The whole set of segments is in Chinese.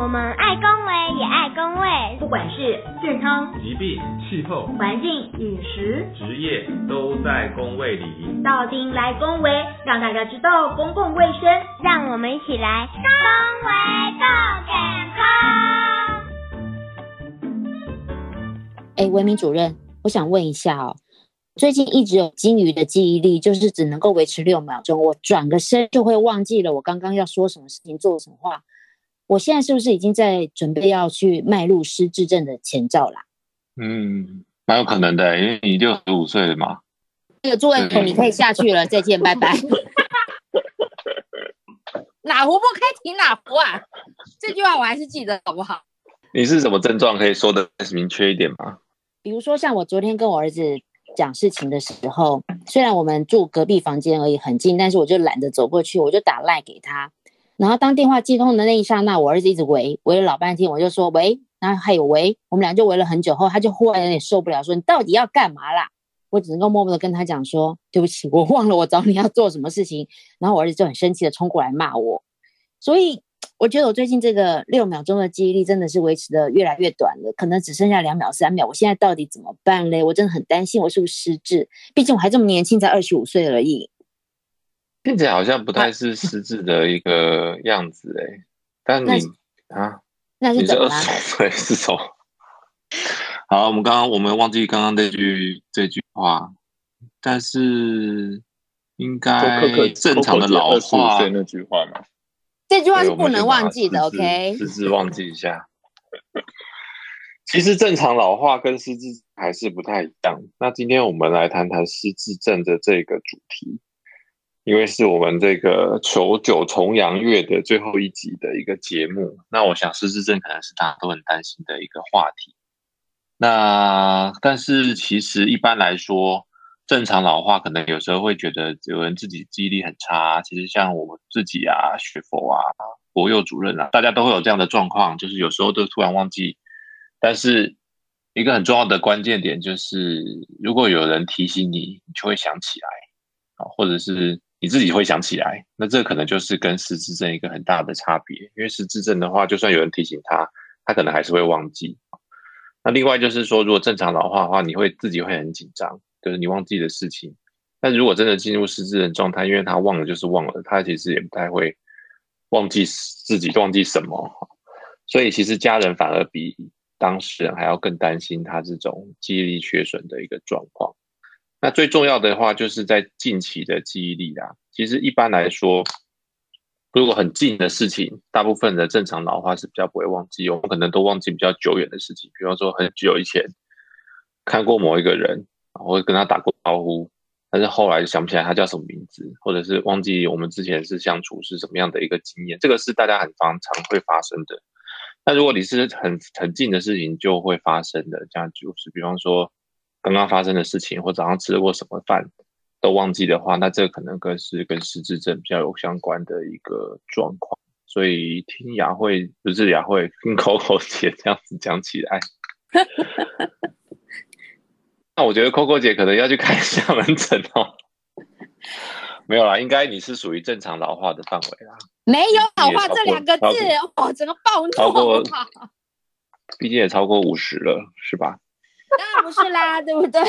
我们爱公卫也爱公卫，不管是健康、疾病、气候、环境、饮食、职业，都在公卫里。到丁来公卫，让大家知道公共卫生，让我们一起来公卫更健康。哎，文明主任，我想问一下哦，最近一直有金鱼的记忆力，就是只能够维持六秒钟，我转个身就会忘记了我刚刚要说什么事情，做什么话。我现在是不是已经在准备要去迈入失智症的前兆啦？嗯，蛮有可能的，因为你六十五岁了嘛。那个座位口你可以下去了，再见，拜拜。哪壶不开提哪壶啊！这句话我还是记得，好不好？你是什么症状？可以说的明确一点吗？比如说，像我昨天跟我儿子讲事情的时候，虽然我们住隔壁房间而已，很近，但是我就懒得走过去，我就打赖给他。然后当电话接通的那一刹那，我儿子一直喂喂了老半天，我就说喂，然后还有喂，我们俩就喂了很久后，他就忽然有点受不了，说你到底要干嘛啦？我只能够默默的跟他讲说对不起，我忘了我找你要做什么事情。然后我儿子就很生气的冲过来骂我，所以我觉得我最近这个六秒钟的记忆力真的是维持的越来越短了，可能只剩下两秒三秒。我现在到底怎么办嘞？我真的很担心我是不是失智，毕竟我还这么年轻，才二十五岁而已。听起来好像不太是失智的一个样子哎，但你啊，那是怎么岁是什么？好，我们刚刚我们忘记刚刚那句这句话，但是应该正常的老话那句话嘛，这句话是不能忘记的。OK，失智忘记一下。其实正常老化跟失智还是不太一样。那今天我们来谈谈失智症的这个主题。因为是我们这个求九重阳月的最后一集的一个节目，那我想失智症可能是大家都很担心的一个话题。那但是其实一般来说，正常老化可能有时候会觉得有人自己记忆力很差。其实像我自己啊，学佛啊，国幼主任啊，大家都会有这样的状况，就是有时候都突然忘记。但是一个很重要的关键点就是，如果有人提醒你，你就会想起来啊，或者是。你自己会想起来，那这可能就是跟失智症一个很大的差别。因为失智症的话，就算有人提醒他，他可能还是会忘记。那另外就是说，如果正常老化的话，你会自己会很紧张，就是你忘记的事情。但如果真的进入失智的状态，因为他忘了就是忘了，他其实也不太会忘记自己忘记什么。所以其实家人反而比当事人还要更担心他这种记忆力缺损的一个状况。那最重要的话，就是在近期的记忆力啦。其实一般来说，如果很近的事情，大部分的正常老化是比较不会忘记。我们可能都忘记比较久远的事情，比方说很久以前看过某一个人，或者跟他打过招呼，但是后来想不起来他叫什么名字，或者是忘记我们之前是相处是什么样的一个经验。这个是大家很常常会发生的。那如果你是很很近的事情，就会发生的，这样就是比方说。刚刚发生的事情，或早上吃过什么饭都忘记的话，那这可能更是跟失智症比较有相关的一个状况。所以听雅慧不是雅慧，听 Coco 姐这样子讲起来，那我觉得 Coco 姐可能要去看一下门诊哦。没有啦，应该你是属于正常老化的范围啦。没有老化这两个字，哦，整个暴怒。超过，毕竟也超过五十了，是吧？当然不是啦，对不对？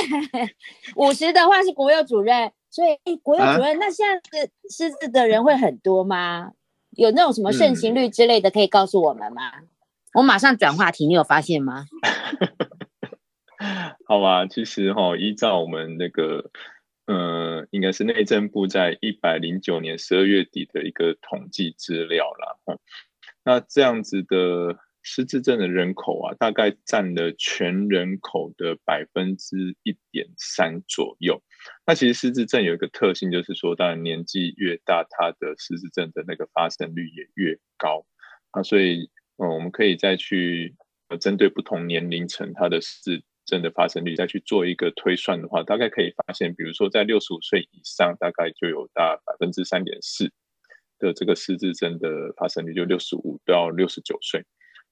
五十的话是国有主任，所以国有主任，那现在失智的人会很多吗？有那种什么盛行率之类的，可以告诉我们吗？我马上转话题，你有发现吗？好吧，其实哈，依照我们那个，呃，应该是内政部在一百零九年十二月底的一个统计资料啦。那这样子的。失智症的人口啊，大概占了全人口的百分之一点三左右。那其实失智症有一个特性，就是说，当然年纪越大，它的失智症的那个发生率也越高啊。所以，嗯，我们可以再去呃针对不同年龄层它的失智症的发生率，再去做一个推算的话，大概可以发现，比如说在六十五岁以上，大概就有大百分之三点四的这个失智症的发生率，就六十五到六十九岁。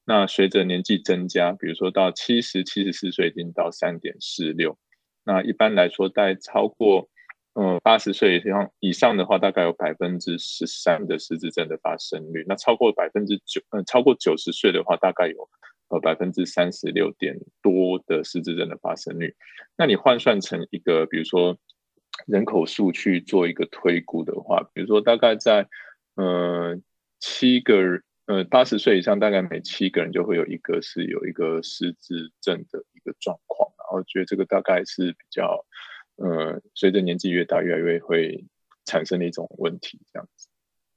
那随着年纪增加，比如说到七十七十四岁，已经到三点四六。那一般来说，在超过嗯，八十岁以上以上的话，大概有百分之十三的失智症的发生率。那超过百分之九，嗯，超过九十岁的话，大概有呃百分之三十六点多的失智症的发生率。那你换算成一个，比如说人口数去做一个推估的话，比如说大概在呃七个呃八十岁以上，大概每七个人就会有一个是有一个失智症的一个状况。然后觉得这个大概是比较。呃，随着年纪越大，越来越会产生的一种问题，这样子。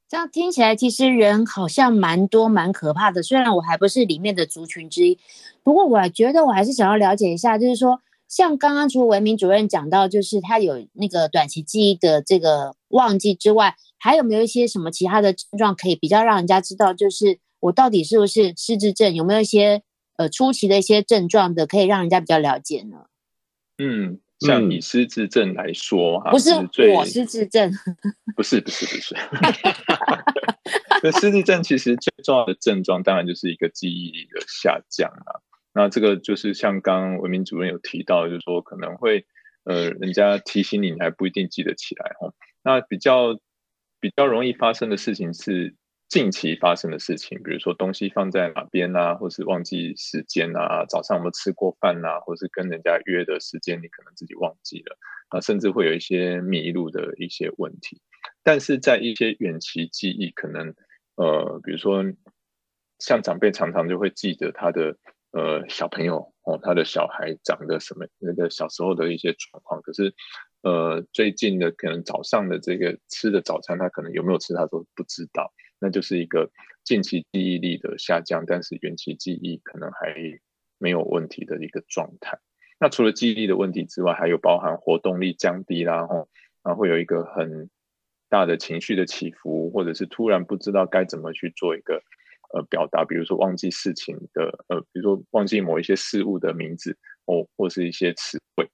这样听起来，其实人好像蛮多、蛮可怕的。虽然我还不是里面的族群之一，不过我觉得我还是想要了解一下，就是说，像刚刚除了文明主任讲到，就是他有那个短期记忆的这个忘记之外，还有没有一些什么其他的症状可以比较让人家知道，就是我到底是不是失智症？有没有一些呃初期的一些症状的，可以让人家比较了解呢？嗯。像以失智症来说，不是我失智症，不是不是不是。那 失智症其实最重要的症状，当然就是一个记忆力的下降啊。那这个就是像刚文明主任有提到，就是说可能会呃，人家提醒你，你还不一定记得起来哦。那比较比较容易发生的事情是。近期发生的事情，比如说东西放在哪边啊，或是忘记时间啊，早上有没有吃过饭啊，或是跟人家约的时间，你可能自己忘记了啊，甚至会有一些迷路的一些问题。但是在一些远期记忆，可能呃，比如说像长辈常常就会记得他的呃小朋友哦，他的小孩长得什么那个小时候的一些状况，可是呃最近的可能早上的这个吃的早餐，他可能有没有吃，他都不知道。那就是一个近期记忆力的下降，但是远期记忆可能还没有问题的一个状态。那除了记忆力的问题之外，还有包含活动力降低啦，吼，然后会有一个很大的情绪的起伏，或者是突然不知道该怎么去做一个呃表达，比如说忘记事情的，呃，比如说忘记某一些事物的名字，哦，或是一些词汇。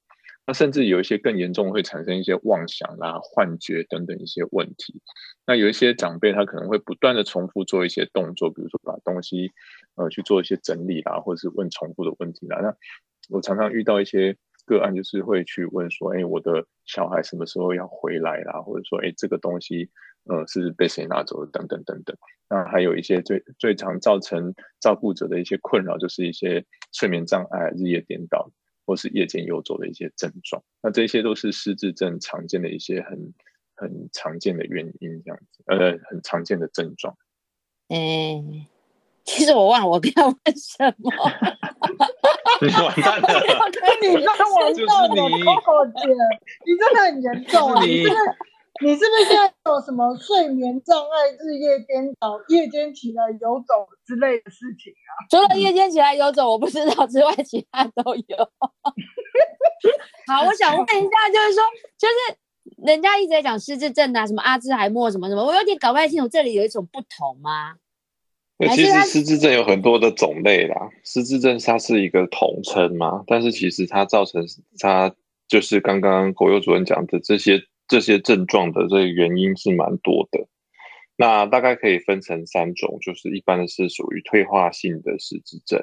那甚至有一些更严重，会产生一些妄想啦、幻觉等等一些问题。那有一些长辈，他可能会不断的重复做一些动作，比如说把东西呃去做一些整理啦，或者是问重复的问题啦。那我常常遇到一些个案，就是会去问说：“哎，我的小孩什么时候要回来啦？”或者说：“哎，这个东西呃是被谁拿走了？”等等等等。那还有一些最最常造成照顾者的一些困扰，就是一些睡眠障碍、日夜颠倒。或是夜间游走的一些症状，那这些都是失智症常见的一些很很常见的原因，这样子，呃，很常见的症状。哎，其实我忘了我要问什么。你完蛋了！你真的完蛋了，我姐，你真的很严重，你真的。你是不是现在有什么睡眠障碍、日夜颠倒、夜间起来游走之类的事情啊？除了夜间起来游走我不知道之外，其他都有。好，我想问一下，就是说，就是人家一直在讲失智症啊，什么阿兹海默什么什么，我有点搞不太清楚，这里有一种不同吗？其实失智症有很多的种类啦，失智症它是一个统称嘛，但是其实它造成它就是刚刚国佑主任讲的这些。这些症状的这个原因是蛮多的，那大概可以分成三种，就是一般的是属于退化性的失智症，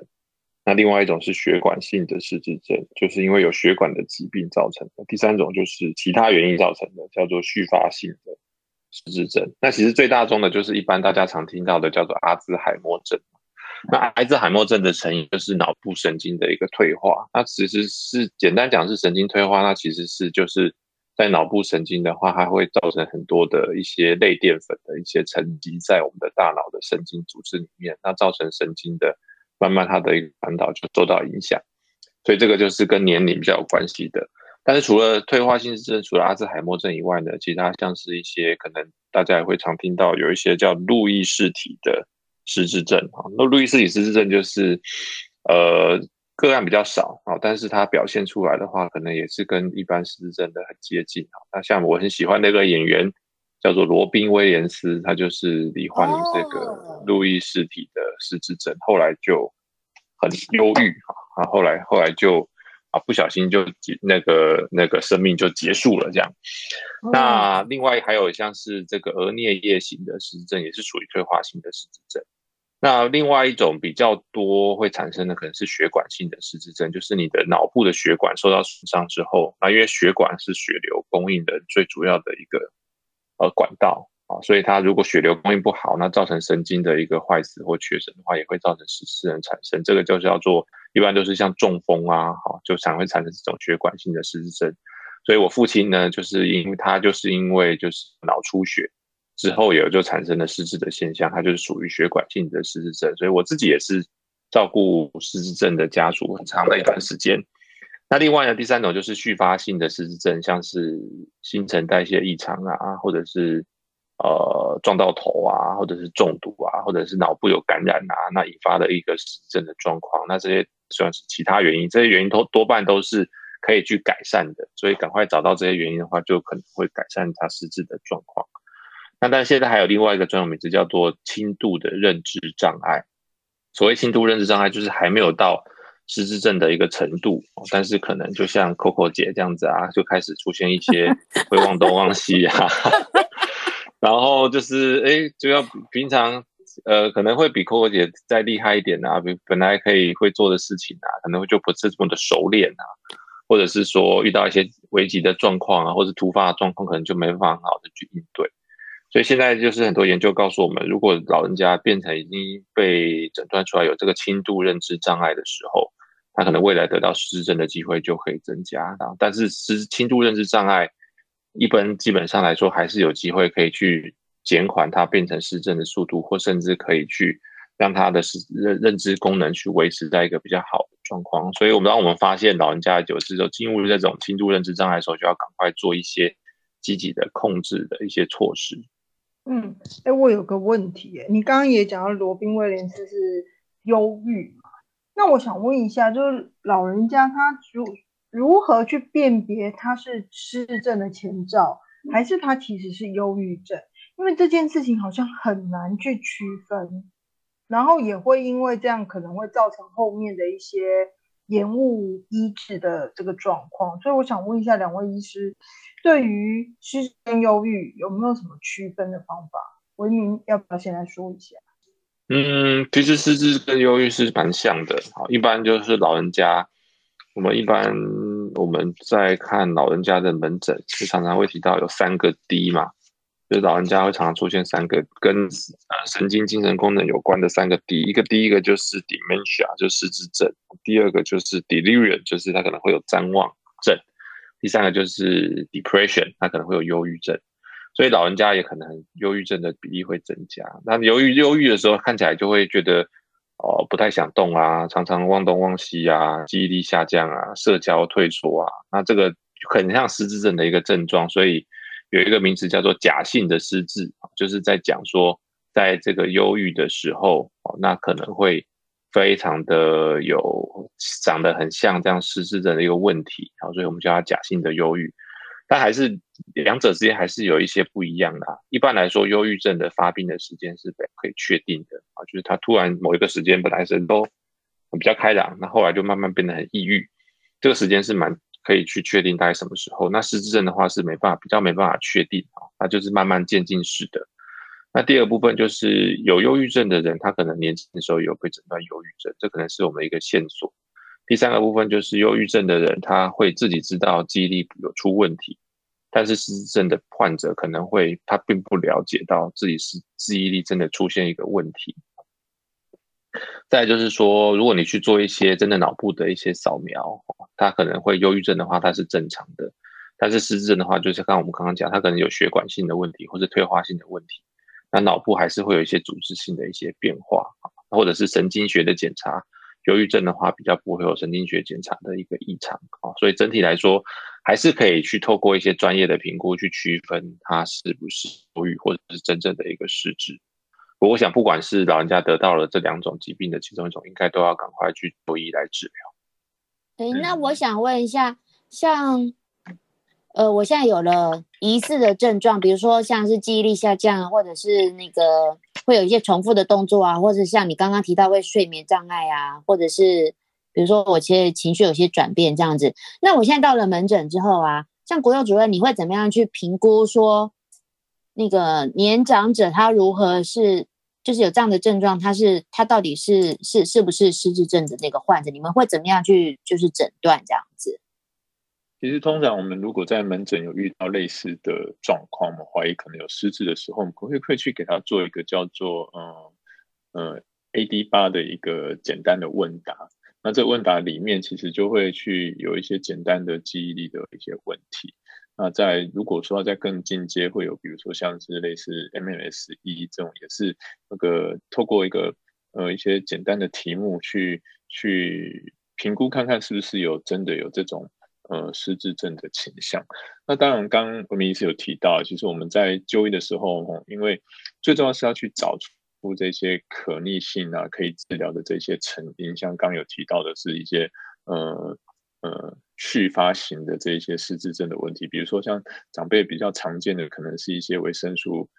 那另外一种是血管性的失智症，就是因为有血管的疾病造成的，第三种就是其他原因造成的，叫做续发性的失智症。那其实最大宗的就是一般大家常听到的叫做阿兹海默症，那阿兹海默症的成因就是脑部神经的一个退化，那其实是简单讲是神经退化，那其实是就是。在脑部神经的话，它会造成很多的一些类淀粉的一些沉积在我们的大脑的神经组织里面，那造成神经的慢慢它的一个传导就受到影响，所以这个就是跟年龄比较有关系的。但是除了退化性失症，除了阿兹海默症以外呢，其他像是一些可能大家也会常听到有一些叫路易氏体的失智症啊，那路易氏体失智症就是呃。个案比较少啊，但是它表现出来的话，可能也是跟一般失智症的很接近啊。那像我很喜欢那个演员叫做罗宾威廉斯，他就是罹患于这个路易氏体的失智症，后来就很忧郁啊，后来后来就啊不小心就结那个那个生命就结束了这样。那另外还有像是这个额颞叶型的失智症，也是属于退化型的失智症。那另外一种比较多会产生的可能是血管性的失智症，就是你的脑部的血管受到损伤之后，那因为血管是血流供应的最主要的一个呃管道啊，所以它如果血流供应不好，那造成神经的一个坏死或缺损的话，也会造成失智症产生。这个就叫做一般都是像中风啊，哈，就常会产生这种血管性的失智症。所以我父亲呢，就是因为他就是因为就是脑出血。之后也就产生了失智的现象，它就是属于血管性的失智症。所以我自己也是照顾失智症的家属很长的一段时间。那另外呢，第三种就是续发性的失智症，像是新陈代谢异常啊，或者是呃撞到头啊，或者是中毒啊，或者是脑部有感染啊，那引发的一个失智症的状况。那这些算是其他原因，这些原因都多半都是可以去改善的。所以赶快找到这些原因的话，就可能会改善他失智的状况。那但现在还有另外一个专有名词叫做轻度的认知障碍。所谓轻度认知障碍，就是还没有到失智症的一个程度，但是可能就像 Coco 姐这样子啊，就开始出现一些 会忘东忘西啊，然后就是哎，就要平常呃可能会比 Coco 姐再厉害一点啊，比本来可以会做的事情啊，可能就不是这么的熟练啊，或者是说遇到一些危急的状况啊，或者突发的状况，可能就没办法很好的去应对。所以现在就是很多研究告诉我们，如果老人家变成已经被诊断出来有这个轻度认知障碍的时候，他可能未来得到失智症的机会就可以增加。然后但是失轻度认知障碍一般基本上来说还是有机会可以去减缓他变成失智的速度，或甚至可以去让他的认认知功能去维持在一个比较好的状况。所以，我们当我们发现老人家有时候进入这种轻度认知障碍的时候，就要赶快做一些积极的控制的一些措施。嗯，哎，我有个问题，哎，你刚刚也讲到罗宾威廉斯是忧郁嘛？那我想问一下，就是老人家他如如何去辨别他是失智症的前兆，还是他其实是忧郁症？因为这件事情好像很难去区分，然后也会因为这样可能会造成后面的一些延误医治的这个状况，所以我想问一下两位医师。对于失智跟忧郁有没有什么区分的方法？文明要不要先来说一下？嗯，其实失智跟忧郁是蛮像的。好，一般就是老人家，我们一般我们在看老人家的门诊，就常常会提到有三个 D 嘛，就是老人家会常常出现三个跟呃神经精神功能有关的三个 D。一个第一个就是 dementia，就是失智症；第二个就是 delirium，就是他可能会有谵妄症。第三个就是 depression，他可能会有忧郁症，所以老人家也可能忧郁症的比例会增加。那由于忧郁的时候，看起来就会觉得哦不太想动啊，常常忘东忘西啊，记忆力下降啊，社交退缩啊。那这个很像失智症的一个症状，所以有一个名词叫做假性的失智，就是在讲说，在这个忧郁的时候，哦，那可能会。非常的有长得很像这样失智症的一个问题，好，所以我们叫它假性的忧郁，但还是两者之间还是有一些不一样的。啊一般来说，忧郁症的发病的时间是可以确定的啊，就是他突然某一个时间本来是都比较开朗，那后来就慢慢变得很抑郁，这个时间是蛮可以去确定大概什么时候。那失智症的话是没办法，比较没办法确定啊，那就是慢慢渐进式的。那第二部分就是有忧郁症的人，他可能年轻的时候有被诊断忧郁症，这可能是我们一个线索。第三个部分就是忧郁症的人，他会自己知道记忆力有出问题，但是失智症的患者可能会他并不了解到自己是记忆力真的出现一个问题。再就是说，如果你去做一些真的脑部的一些扫描，他可能会忧郁症的话，它是正常的；但是失智症的话，就是刚我们刚刚讲，他可能有血管性的问题或者退化性的问题。那脑部还是会有一些组织性的一些变化或者是神经学的检查。忧郁症的话，比较不会有神经学检查的一个异常啊，所以整体来说，还是可以去透过一些专业的评估去区分它是不是忧郁，或者是真正的一个失智。我想，不管是老人家得到了这两种疾病的其中一种，应该都要赶快去就医来治疗。哎，那我想问一下，像。呃，我现在有了疑似的症状，比如说像是记忆力下降，或者是那个会有一些重复的动作啊，或者像你刚刚提到会睡眠障碍啊，或者是比如说我其实情绪有些转变这样子。那我现在到了门诊之后啊，像国佑主任，你会怎么样去评估说那个年长者他如何是就是有这样的症状，他是他到底是是是不是失智症的那个患者？你们会怎么样去就是诊断这样子？其实通常我们如果在门诊有遇到类似的状况，我们怀疑可能有失智的时候，我们会会去给他做一个叫做呃呃 AD 八的一个简单的问答。那这问答里面其实就会去有一些简单的记忆力的一些问题。那在如果说在更进阶，会有比如说像是类似 MMS 一这种，也是那个透过一个呃一些简单的题目去去评估看看是不是有真的有这种呃失智症的倾向。那当然，刚我们医师有提到，其实我们在就医的时候，因为最重要是要去找出这些可逆性啊，可以治疗的这些成因，像刚有提到的是一些呃。呃，续发型的这些失智症的问题，比如说像长辈比较常见的，可能是一些维生素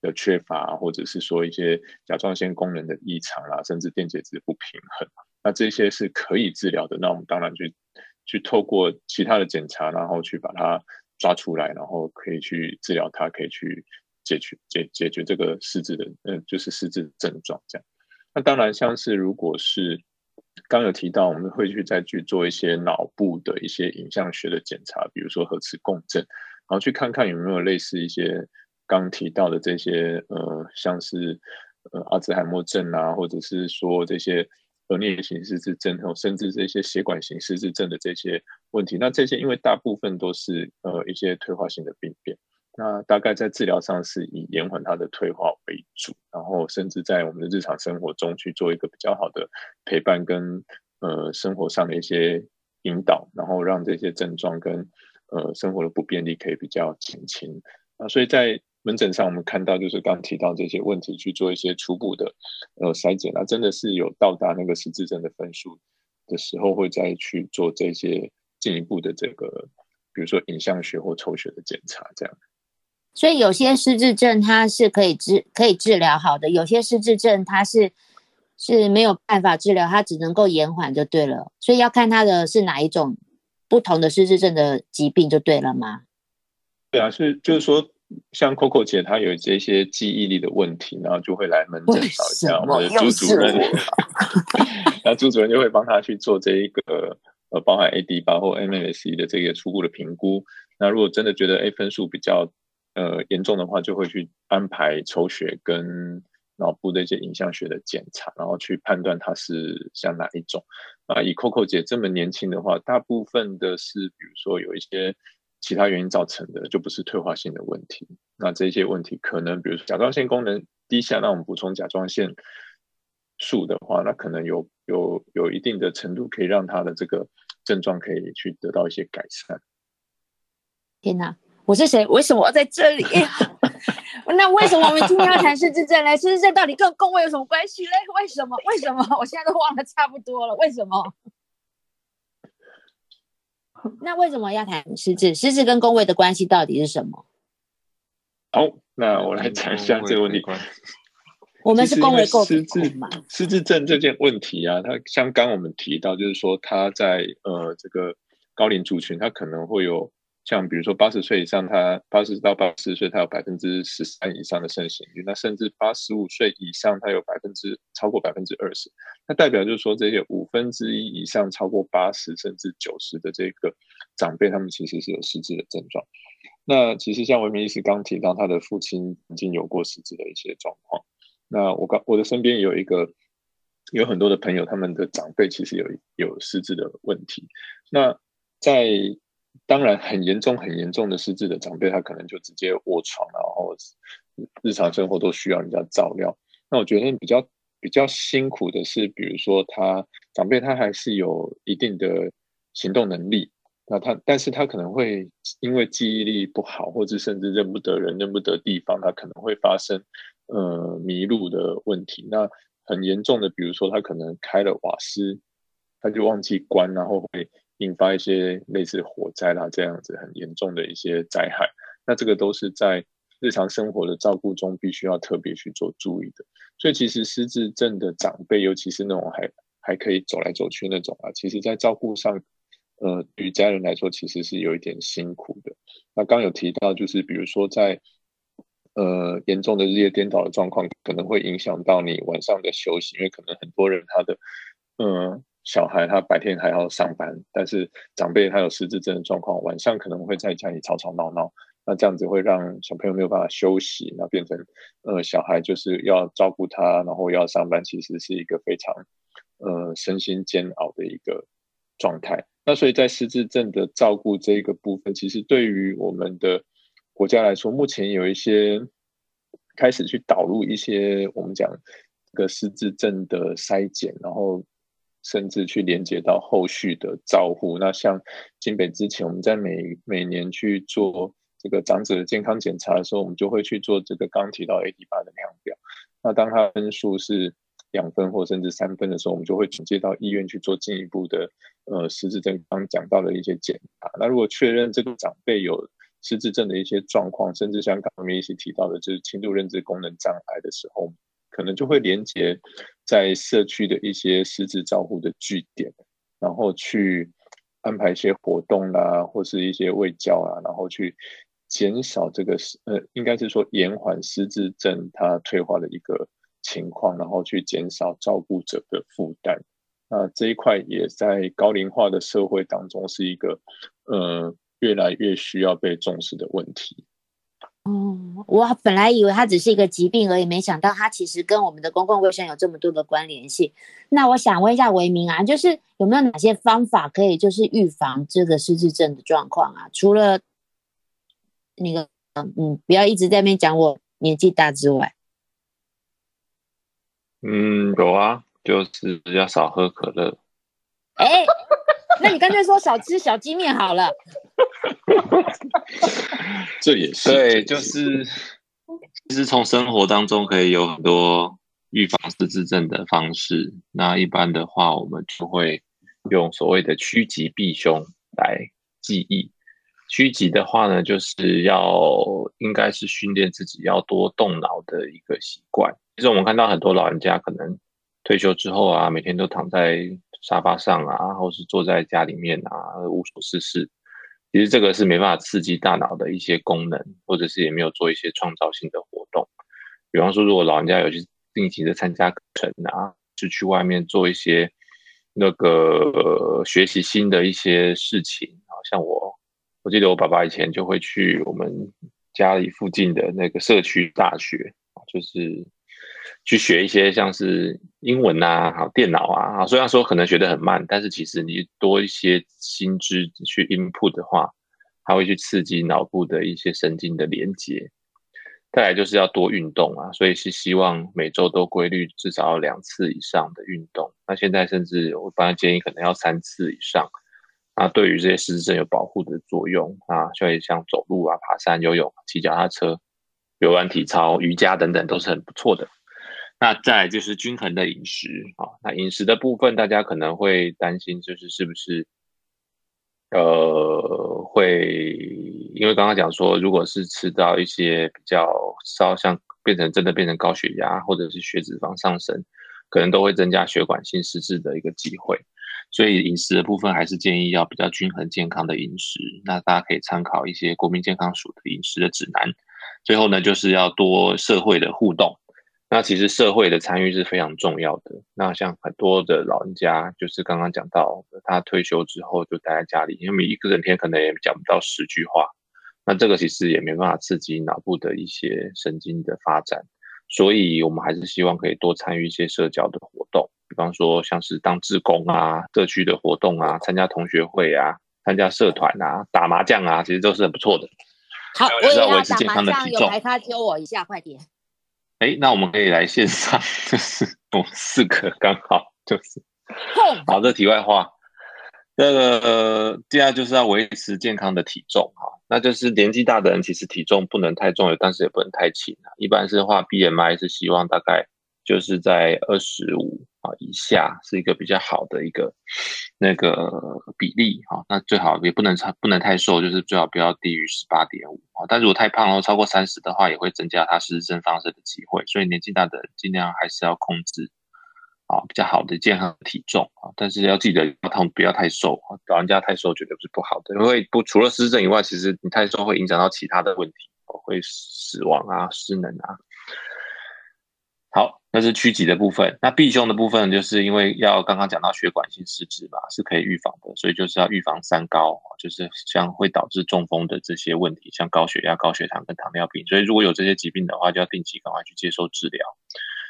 的缺乏，或者是说一些甲状腺功能的异常啦，甚至电解质不平衡。那这些是可以治疗的。那我们当然去去透过其他的检查，然后去把它抓出来，然后可以去治疗它，可以去解决解解决这个失智的，嗯，就是失智症状这样。那当然，像是如果是刚有提到，我们会去再去做一些脑部的一些影像学的检查，比如说核磁共振，然后去看看有没有类似一些刚提到的这些呃，像是呃阿兹海默症啊，或者是说这些额颞型失智症，甚至这些血管型失智症的这些问题。那这些因为大部分都是呃一些退化性的病变。那大概在治疗上是以延缓它的退化为主，然后甚至在我们的日常生活中去做一个比较好的陪伴跟呃生活上的一些引导，然后让这些症状跟呃生活的不便利可以比较减轻啊。所以在门诊上我们看到就是刚提到这些问题去做一些初步的呃筛检，那真的是有到达那个失智症的分数的时候，会再去做这些进一步的这个比如说影像学或抽血的检查这样。所以有些失智症它是可以治可以治疗好的，有些失智症它是是没有办法治疗，它只能够延缓就对了。所以要看它的是哪一种不同的失智症的疾病就对了吗？对啊，是就是说，像 Coco 姐她有这些记忆力的问题，然后就会来门诊找一下我们的朱主任，然后朱主任就会帮她去做这一个呃，包含 AD 八或 MMS 的这个初步的评估。那如果真的觉得 A 分数比较呃，严重的话就会去安排抽血跟脑部的一些影像学的检查，然后去判断它是像哪一种。啊，以 Coco 姐这么年轻的话，大部分的是比如说有一些其他原因造成的，就不是退化性的问题。那这些问题可能，比如说甲状腺功能低下，那我们补充甲状腺素的话，那可能有有有一定的程度可以让他的这个症状可以去得到一些改善。天哪！我是谁？为什么要在这里？那为什么我们今天要谈失智症呢？失智症到底跟宫位有什么关系嘞？为什么？为什么？我现在都忘了差不多了。为什么？那为什么要谈失智？失智跟宫位的关系到底是什么？好，那我来讲一下这个问题。我们是宫位构失智嘛？失智症这件问题啊，它像刚我们提到，就是说他在呃这个高龄族群，他可能会有。像比如说八十岁以上，他八十到八十岁，他有百分之十三以上的肾行率，那甚至八十五岁以上，他有百分之超过百分之二十，那代表就是说这些五分之一以上超过八十甚至九十的这个长辈，他们其实是有失智的症状。那其实像文明医师刚提到，他的父亲曾经有过失智的一些状况。那我刚我的身边有一个有很多的朋友，他们的长辈其实有有失智的问题。那在当然，很严重、很严重的失智的长辈，他可能就直接卧床，然后日常生活都需要人家照料。那我觉得比较比较辛苦的是，比如说他长辈他还是有一定的行动能力，那他但是他可能会因为记忆力不好，或者甚至认不得人、认不得地方，他可能会发生呃迷路的问题。那很严重的，比如说他可能开了瓦斯，他就忘记关，然后会。引发一些类似火灾啦这样子很严重的一些灾害，那这个都是在日常生活的照顾中必须要特别去做注意的。所以其实失智症的长辈，尤其是那种还还可以走来走去那种啊，其实在照顾上，呃，与家人来说其实是有一点辛苦的。那刚有提到就是，比如说在呃严重的日夜颠倒的状况，可能会影响到你晚上的休息，因为可能很多人他的嗯小孩他白天还要上班，但是长辈他有失智症的状况，晚上可能会在家里吵吵闹闹，那这样子会让小朋友没有办法休息，那变成呃小孩就是要照顾他，然后要上班，其实是一个非常呃身心煎熬的一个状态。那所以在失智症的照顾这一个部分，其实对于我们的国家来说，目前有一些开始去导入一些我们讲这个失智症的筛检，然后甚至去连接到后续的照护。那像金北之前，我们在每每年去做这个长者的健康检查的时候，我们就会去做这个刚提到 AD 八的量表。那当它分数是两分或甚至三分的时候，我们就会转接到医院去做进一步的呃失智症刚讲到的一些检查。那如果确认这个长辈有失智症的一些状况，甚至像刚刚一起提到的，就是轻度认知功能障碍的时候，可能就会连接在社区的一些失智照护的据点，然后去安排一些活动啦，或是一些卫教啊，然后去减少这个呃，应该是说延缓失智症它退化的一个。情况，然后去减少照顾者的负担。那这一块也在高龄化的社会当中是一个呃越来越需要被重视的问题。哦，我本来以为它只是一个疾病而已，没想到它其实跟我们的公共卫生有这么多的关联性。那我想问一下维明啊，就是有没有哪些方法可以就是预防这个失智症的状况啊？除了那个嗯，不要一直在那边讲我年纪大之外。嗯，有啊，就是要少喝可乐。哎，那你干脆说少吃小鸡面好了。这也是对，就是其实从生活当中可以有很多预防失智症的方式。那一般的话，我们就会用所谓的趋吉避凶来记忆。趋吉的话呢，就是要应该是训练自己要多动脑的一个习惯。其实我们看到很多老人家可能退休之后啊，每天都躺在沙发上啊，或是坐在家里面啊，无所事事。其实这个是没办法刺激大脑的一些功能，或者是也没有做一些创造性的活动。比方说，如果老人家有去定期的参加课程啊，是去外面做一些那个学习新的一些事情啊，像我，我记得我爸爸以前就会去我们家里附近的那个社区大学就是。去学一些像是英文啊、好电脑啊，虽然说可能学得很慢，但是其实你多一些新知去 input 的话，它会去刺激脑部的一些神经的连接。再来就是要多运动啊，所以是希望每周都规律至少两次以上的运动。那现在甚至我帮他建议可能要三次以上。那对于这些失智症有保护的作用啊，所以像走路啊、爬山、游泳、骑脚踏车、游玩体操、瑜伽等等都是很不错的。那再就是均衡的饮食啊，那饮食的部分，大家可能会担心，就是是不是，呃，会因为刚刚讲说，如果是吃到一些比较稍像变成真的变成高血压，或者是血脂肪上升，可能都会增加血管性失智的一个机会。所以饮食的部分还是建议要比较均衡健康的饮食。那大家可以参考一些国民健康署的饮食的指南。最后呢，就是要多社会的互动。那其实社会的参与是非常重要的。那像很多的老人家，就是刚刚讲到，他退休之后就待在家里，因为一个整天可能也讲不到十句话。那这个其实也没办法刺激脑部的一些神经的发展。所以我们还是希望可以多参与一些社交的活动，比方说像是当志工啊、社区的活动啊、参加同学会啊、参加社团啊、打麻将啊，其实都是很不错的。好，我也要打麻将，有牌他教我一下，快点。哎，那我们可以来线上，就是我们四个刚好就是。好这，题外话，那个第二就是要维持健康的体重哈，那就是年纪大的人其实体重不能太重，但是也不能太轻啊。一般是话 BMI 是希望大概就是在二十五。啊，以下是一个比较好的一个那个比例啊，那最好也不能超，不能太瘦，就是最好不要低于十八点五啊。但如果太胖了，超过三十的话，也会增加他失智症发生的机会。所以年纪大的尽量还是要控制啊，比较好的健康体重啊。但是要记得要，不要太瘦啊。老人家太瘦绝对不是不好的，因为不除了失智症以外，其实你太瘦会影响到其他的问题，会死亡啊、失能啊。好，那是趋吉的部分。那避凶的部分，就是因为要刚刚讲到血管性失智嘛，是可以预防的，所以就是要预防三高，就是像会导致中风的这些问题，像高血压、高血糖跟糖尿病。所以如果有这些疾病的话，就要定期赶快去接受治疗。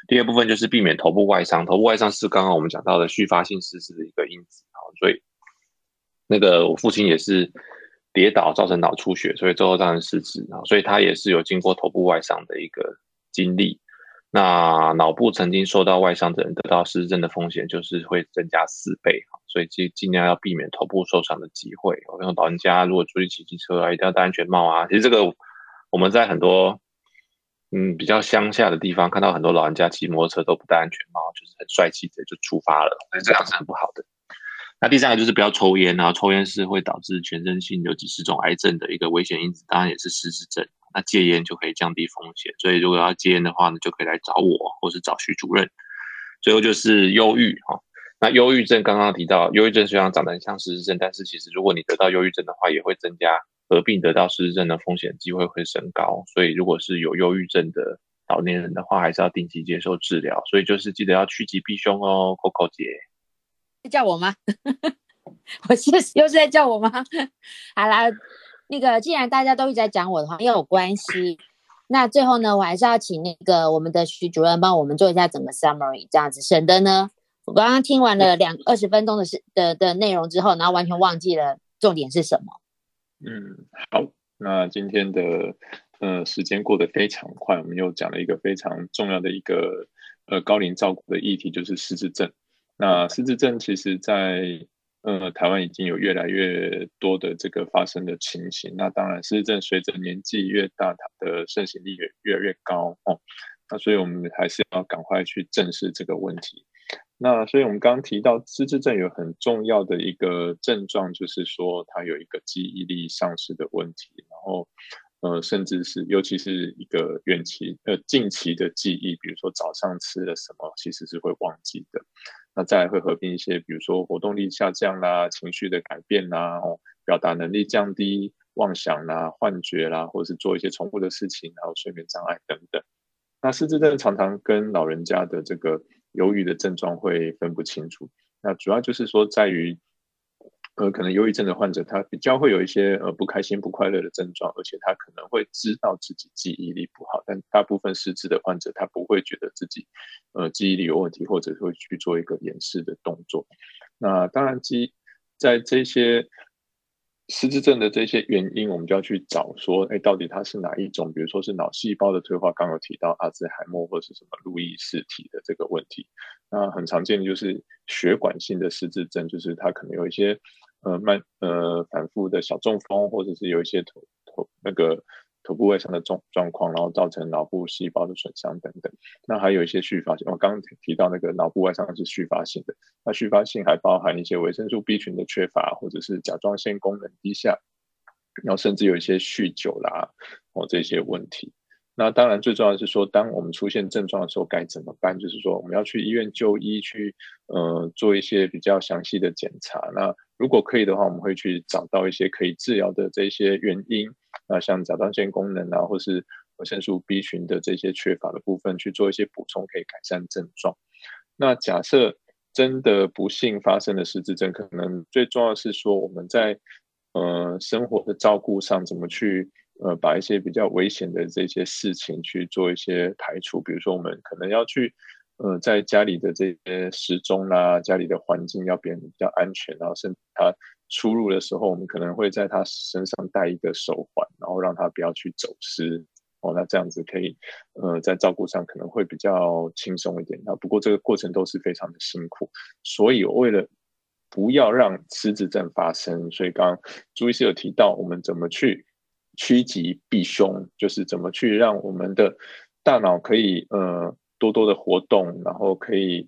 第二部分就是避免头部外伤，头部外伤是刚刚我们讲到的续发性失智的一个因子。啊，所以那个我父亲也是跌倒造成脑出血，所以最后造成失智啊，所以他也是有经过头部外伤的一个经历。那脑部曾经受到外伤的人得到失智症的风险就是会增加四倍所以尽尽量要避免头部受伤的机会。我跟老人家如果出去骑机车啊，一定要戴安全帽啊。其实这个我们在很多嗯比较乡下的地方看到很多老人家骑摩托车都不戴安全帽，就是很帅气的就出发了，所以这样是很不好的。那第三个就是不要抽烟啊，抽烟是会导致全身性有几十种癌症的一个危险因子，当然也是失智症。那戒烟就可以降低风险，所以如果要戒烟的话呢，就可以来找我，或是找徐主任。最后就是忧郁哈，那忧郁症刚刚提到，忧郁症虽然长得很像失智症，但是其实如果你得到忧郁症的话，也会增加合并得到失智症的风险机会会升高。所以如果是有忧郁症的老年人的话，还是要定期接受治疗。所以就是记得要趋吉避凶哦，Coco 姐。叫我吗？我是又是在叫我吗？好啦。那个，既然大家都一直在讲我的话，也有关系。那最后呢，我还是要请那个我们的徐主任帮我们做一下整个 summary，这样子省得呢，我刚刚听完了两二十分钟的事的的内容之后，然后完全忘记了重点是什么。嗯，好，那今天的呃时间过得非常快，我们又讲了一个非常重要的一个呃高龄照顾的议题，就是失智症。那失智症其实，在呃，台湾已经有越来越多的这个发生的情形。那当然，失智症随着年纪越大，它的盛行率也越来越高哦。那所以我们还是要赶快去正视这个问题。那所以我们刚刚提到失智症有很重要的一个症状，就是说它有一个记忆力丧失的问题，然后呃，甚至是尤其是一个远期呃近期的记忆，比如说早上吃了什么，其实是会忘记的。那再会合并一些，比如说活动力下降啦、情绪的改变啦、哦，表达能力降低、妄想啦、幻觉啦，或者是做一些重复的事情，然后睡眠障碍等等。那失智症常常跟老人家的这个忧郁的症状会分不清楚。那主要就是说在于。呃，可能忧郁症的患者，他比较会有一些呃不开心、不快乐的症状，而且他可能会知道自己记忆力不好，但大部分失智的患者，他不会觉得自己呃记忆力有问题，或者会去做一个掩饰的动作。那当然，记在这些。失智症的这些原因，我们就要去找说，哎，到底它是哪一种？比如说是脑细胞的退化，刚有提到阿兹海默或者是什么路易氏体的这个问题。那很常见的就是血管性的失智症，就是它可能有一些呃慢呃反复的小中风，或者是有一些头头那个。头部外伤的状状况，然后造成脑部细胞的损伤等等。那还有一些续发性，我刚刚提到那个脑部外伤是续发性的。那续发性还包含一些维生素 B 群的缺乏，或者是甲状腺功能低下，然后甚至有一些酗酒啦，哦这些问题。那当然最重要的是说，当我们出现症状的时候该怎么办？就是说我们要去医院就医，去呃做一些比较详细的检查。那如果可以的话，我们会去找到一些可以治疗的这些原因。那像甲状腺功能啊，或是维生素 B 群的这些缺乏的部分，去做一些补充，可以改善症状。那假设真的不幸发生的失智症，可能最重要是说我们在呃生活的照顾上，怎么去呃把一些比较危险的这些事情去做一些排除。比如说，我们可能要去呃在家里的这些时钟啦，家里的环境要变得比较安全，然后甚至他。出入的时候，我们可能会在他身上戴一个手环，然后让他不要去走失哦。那这样子可以，呃，在照顾上可能会比较轻松一点。那不过这个过程都是非常的辛苦，所以为了不要让失智症发生，所以刚刚朱医师有提到，我们怎么去趋吉避凶，就是怎么去让我们的大脑可以呃多多的活动，然后可以。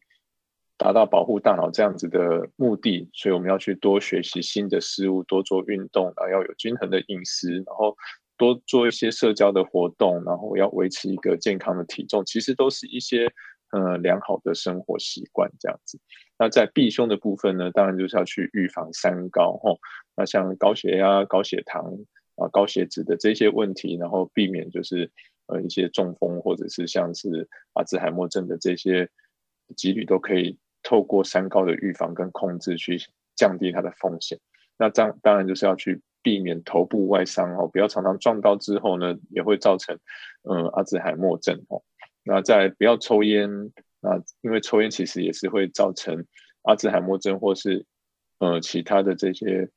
达到保护大脑这样子的目的，所以我们要去多学习新的事物，多做运动，然后要有均衡的饮食，然后多做一些社交的活动，然后要维持一个健康的体重，其实都是一些呃良好的生活习惯这样子。那在避凶的部分呢，当然就是要去预防三高吼，那像高血压、高血糖、啊高血脂的这些问题，然后避免就是呃一些中风或者是像是阿兹海默症的这些几率都可以透过三高的预防跟控制去降低它的风险。那这样当然就是要去避免头部外伤哦，不要常常撞到之后呢，也会造成嗯阿兹海默症哦。那再不要抽烟，那因为抽烟其实也是会造成阿兹海默症或是呃其他的这些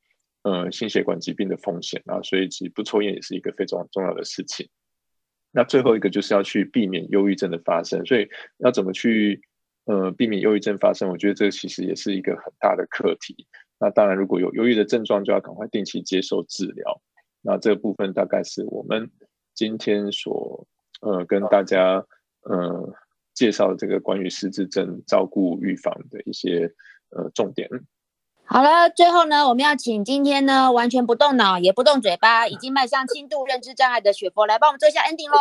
呃心血管疾病的风险啊，所以其实不抽烟也是一个非常重要的事情。那最后一个就是要去避免忧郁症的发生，所以要怎么去呃避免忧郁症发生？我觉得这其实也是一个很大的课题。那当然，如果有忧郁的症状，就要赶快定期接受治疗。那这个部分大概是我们今天所呃跟大家呃介绍这个关于失智症照顾预防的一些呃重点。好了，最后呢，我们要请今天呢完全不动脑也不动嘴巴，已经迈向轻度认知障碍的雪佛来帮我们做一下 ending 喽。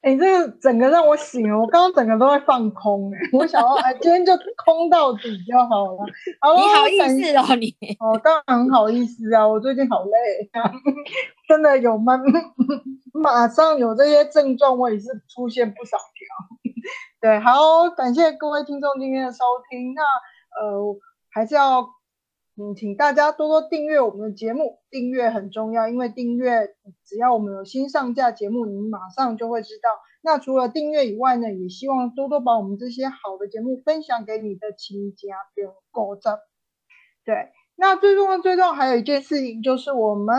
哎，这个整个让我醒了，我刚刚整个都在放空，哎，我想要哎，今天就空到底就好了。你好意思哦，你哦，当然很好意思啊，我最近好累，真的有慢，马上有这些症状，我也是出现不少条。对，好，感谢各位听众今天的收听，那呃，还是要。嗯，请大家多多订阅我们的节目，订阅很重要，因为订阅只要我们有新上架节目，你马上就会知道。那除了订阅以外呢，也希望多多把我们这些好的节目分享给你的亲家朋友。着。对，那最重要、最重要还有一件事情，就是我们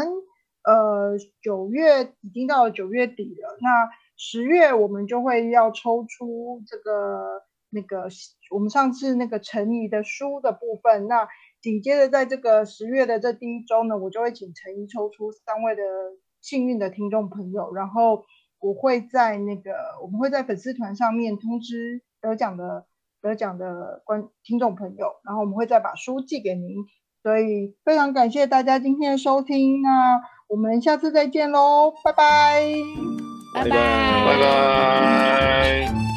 呃九月已经到了九月底了，那十月我们就会要抽出这个那个我们上次那个陈怡的书的部分，那。紧接着，在这个十月的这第一周呢，我就会请陈怡抽出三位的幸运的听众朋友，然后我会在那个我们会在粉丝团上面通知得奖的得奖的观听众朋友，然后我们会再把书寄给您。所以非常感谢大家今天的收听，那我们下次再见喽，拜拜，拜拜，拜拜。